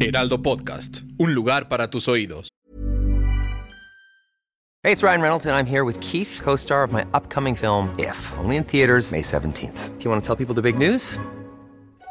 Heraldo Podcast, un lugar para tus oídos. Hey, it's Ryan Reynolds, and I'm here with Keith, co star of my upcoming film, If, only in theaters, May 17th. Do you want to tell people the big news?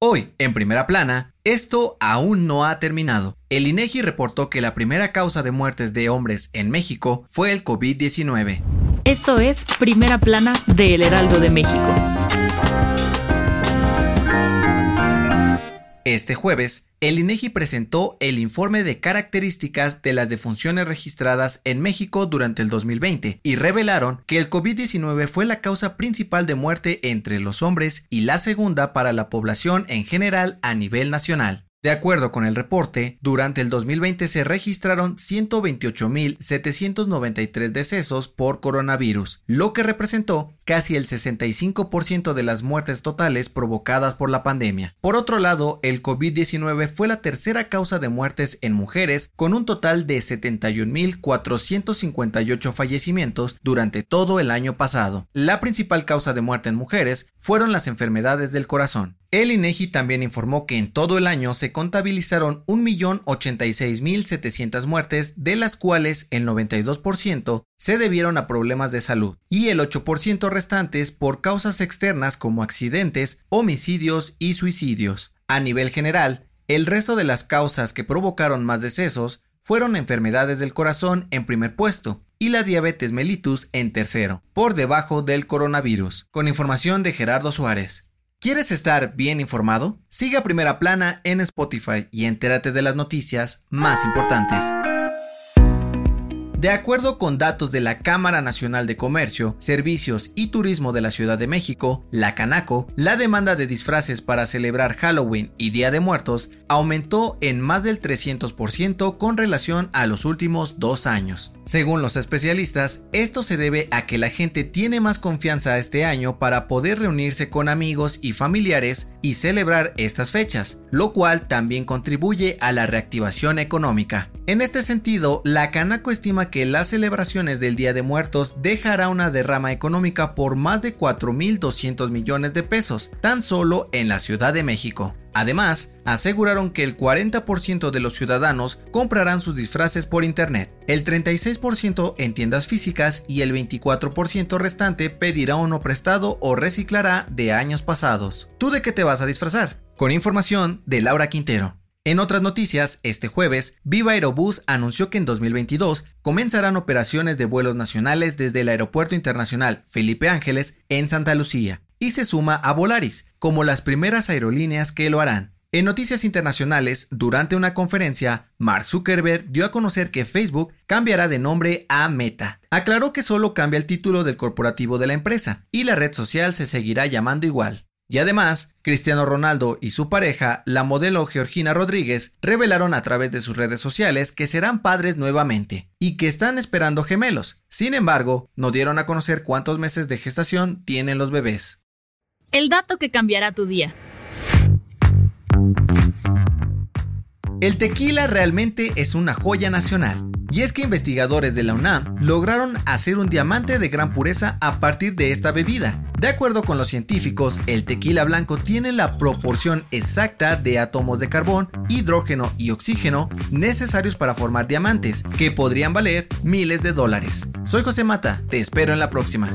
Hoy, en primera plana, esto aún no ha terminado. El INEGI reportó que la primera causa de muertes de hombres en México fue el COVID-19. Esto es Primera Plana de El Heraldo de México. Este jueves, el INEGI presentó el informe de características de las defunciones registradas en México durante el 2020 y revelaron que el COVID-19 fue la causa principal de muerte entre los hombres y la segunda para la población en general a nivel nacional. De acuerdo con el reporte, durante el 2020 se registraron 128.793 decesos por coronavirus, lo que representó casi el 65% de las muertes totales provocadas por la pandemia. Por otro lado, el COVID-19 fue la tercera causa de muertes en mujeres, con un total de 71.458 fallecimientos durante todo el año pasado. La principal causa de muerte en mujeres fueron las enfermedades del corazón. El INEGI también informó que en todo el año se contabilizaron 1.086.700 muertes, de las cuales el 92% se debieron a problemas de salud y el 8% restantes por causas externas como accidentes, homicidios y suicidios. A nivel general, el resto de las causas que provocaron más decesos fueron enfermedades del corazón en primer puesto y la diabetes mellitus en tercero, por debajo del coronavirus, con información de Gerardo Suárez. ¿Quieres estar bien informado? Siga Primera Plana en Spotify y entérate de las noticias más importantes. De acuerdo con datos de la Cámara Nacional de Comercio, Servicios y Turismo de la Ciudad de México, la Canaco, la demanda de disfraces para celebrar Halloween y Día de Muertos aumentó en más del 300% con relación a los últimos dos años. Según los especialistas, esto se debe a que la gente tiene más confianza este año para poder reunirse con amigos y familiares y celebrar estas fechas, lo cual también contribuye a la reactivación económica. En este sentido, la Canaco estima que las celebraciones del Día de Muertos dejará una derrama económica por más de 4.200 millones de pesos, tan solo en la Ciudad de México. Además, aseguraron que el 40% de los ciudadanos comprarán sus disfraces por internet, el 36% en tiendas físicas y el 24% restante pedirá uno prestado o reciclará de años pasados. ¿Tú de qué te vas a disfrazar? Con información de Laura Quintero. En otras noticias, este jueves, Viva Aerobús anunció que en 2022 comenzarán operaciones de vuelos nacionales desde el Aeropuerto Internacional Felipe Ángeles en Santa Lucía y se suma a Volaris como las primeras aerolíneas que lo harán. En noticias internacionales, durante una conferencia, Mark Zuckerberg dio a conocer que Facebook cambiará de nombre a Meta. Aclaró que solo cambia el título del corporativo de la empresa y la red social se seguirá llamando igual. Y además, Cristiano Ronaldo y su pareja, la modelo Georgina Rodríguez, revelaron a través de sus redes sociales que serán padres nuevamente y que están esperando gemelos. Sin embargo, no dieron a conocer cuántos meses de gestación tienen los bebés. El dato que cambiará tu día. El tequila realmente es una joya nacional. Y es que investigadores de la UNAM lograron hacer un diamante de gran pureza a partir de esta bebida. De acuerdo con los científicos, el tequila blanco tiene la proporción exacta de átomos de carbón, hidrógeno y oxígeno necesarios para formar diamantes, que podrían valer miles de dólares. Soy José Mata, te espero en la próxima.